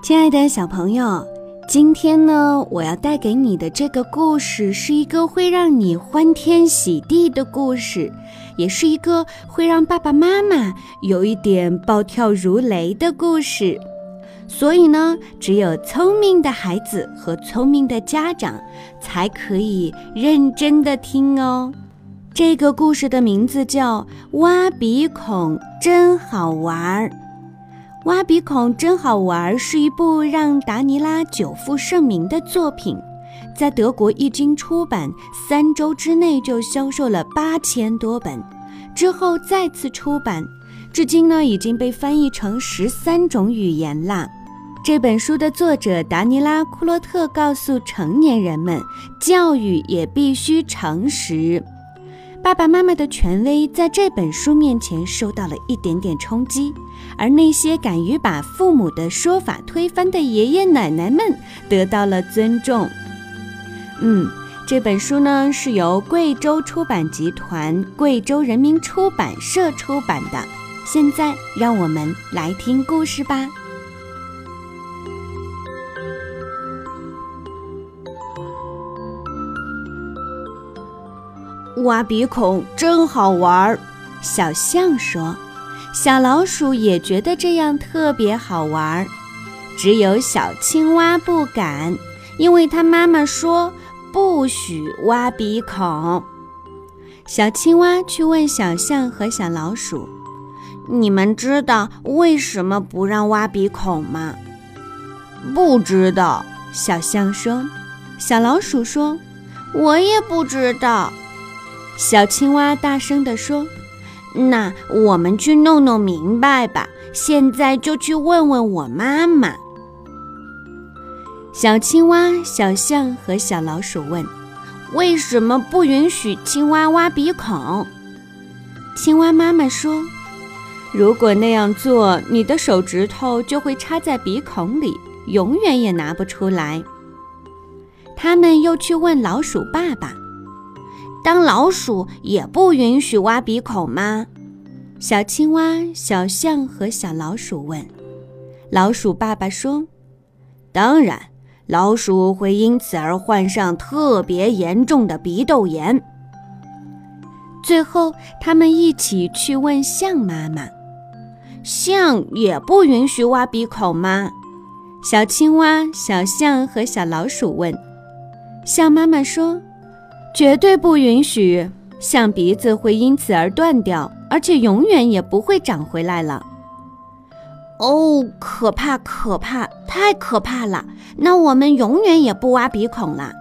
亲爱的小朋友，今天呢，我要带给你的这个故事是一个会让你欢天喜地的故事，也是一个会让爸爸妈妈有一点暴跳如雷的故事。所以呢，只有聪明的孩子和聪明的家长才可以认真的听哦。这个故事的名字叫《挖鼻孔真好玩儿》。挖鼻孔真好玩是一部让达尼拉久负盛名的作品，在德国一经出版，三周之内就销售了八千多本，之后再次出版，至今呢已经被翻译成十三种语言了。这本书的作者达尼拉·库洛特告诉成年人们，教育也必须诚实。爸爸妈妈的权威在这本书面前受到了一点点冲击，而那些敢于把父母的说法推翻的爷爷奶奶们得到了尊重。嗯，这本书呢是由贵州出版集团、贵州人民出版社出版的。现在，让我们来听故事吧。挖鼻孔真好玩儿，小象说。小老鼠也觉得这样特别好玩儿，只有小青蛙不敢，因为它妈妈说不许挖鼻孔。小青蛙去问小象和小老鼠：“你们知道为什么不让挖鼻孔吗？”“不知道。”小象说。小老鼠说：“我也不知道。”小青蛙大声地说：“那我们去弄弄明白吧！现在就去问问我妈妈。”小青蛙、小象和小老鼠问：“为什么不允许青蛙挖鼻孔？”青蛙妈妈说：“如果那样做，你的手指头就会插在鼻孔里，永远也拿不出来。”他们又去问老鼠爸爸。当老鼠也不允许挖鼻孔吗？小青蛙、小象和小老鼠问。老鼠爸爸说：“当然，老鼠会因此而患上特别严重的鼻窦炎。”最后，他们一起去问象妈妈：“象也不允许挖鼻孔吗？”小青蛙、小象和小老鼠问。象妈妈说。绝对不允许，象鼻子会因此而断掉，而且永远也不会长回来了。哦，可怕，可怕，太可怕了！那我们永远也不挖鼻孔了。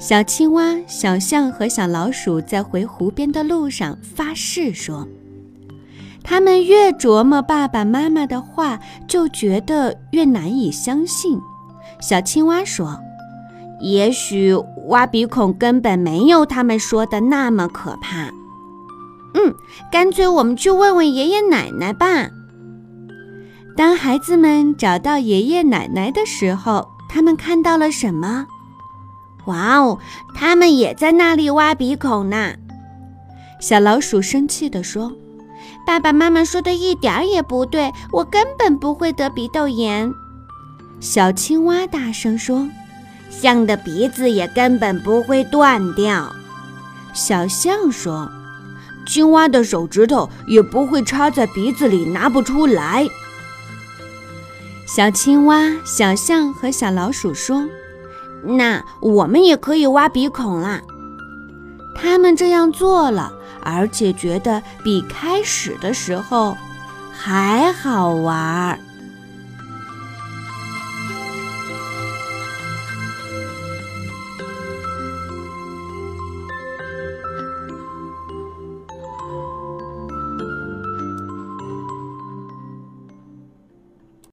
小青蛙、小象和小老鼠在回湖边的路上发誓说：“他们越琢磨爸爸妈妈的话，就觉得越难以相信。”小青蛙说。也许挖鼻孔根本没有他们说的那么可怕。嗯，干脆我们去问问爷爷奶奶吧。当孩子们找到爷爷奶奶的时候，他们看到了什么？哇哦，他们也在那里挖鼻孔呢！小老鼠生气地说：“爸爸妈妈说的一点儿也不对，我根本不会得鼻窦炎。”小青蛙大声说。象的鼻子也根本不会断掉，小象说：“青蛙的手指头也不会插在鼻子里拿不出来。”小青蛙、小象和小老鼠说：“那我们也可以挖鼻孔啦。”他们这样做了，而且觉得比开始的时候还好玩儿。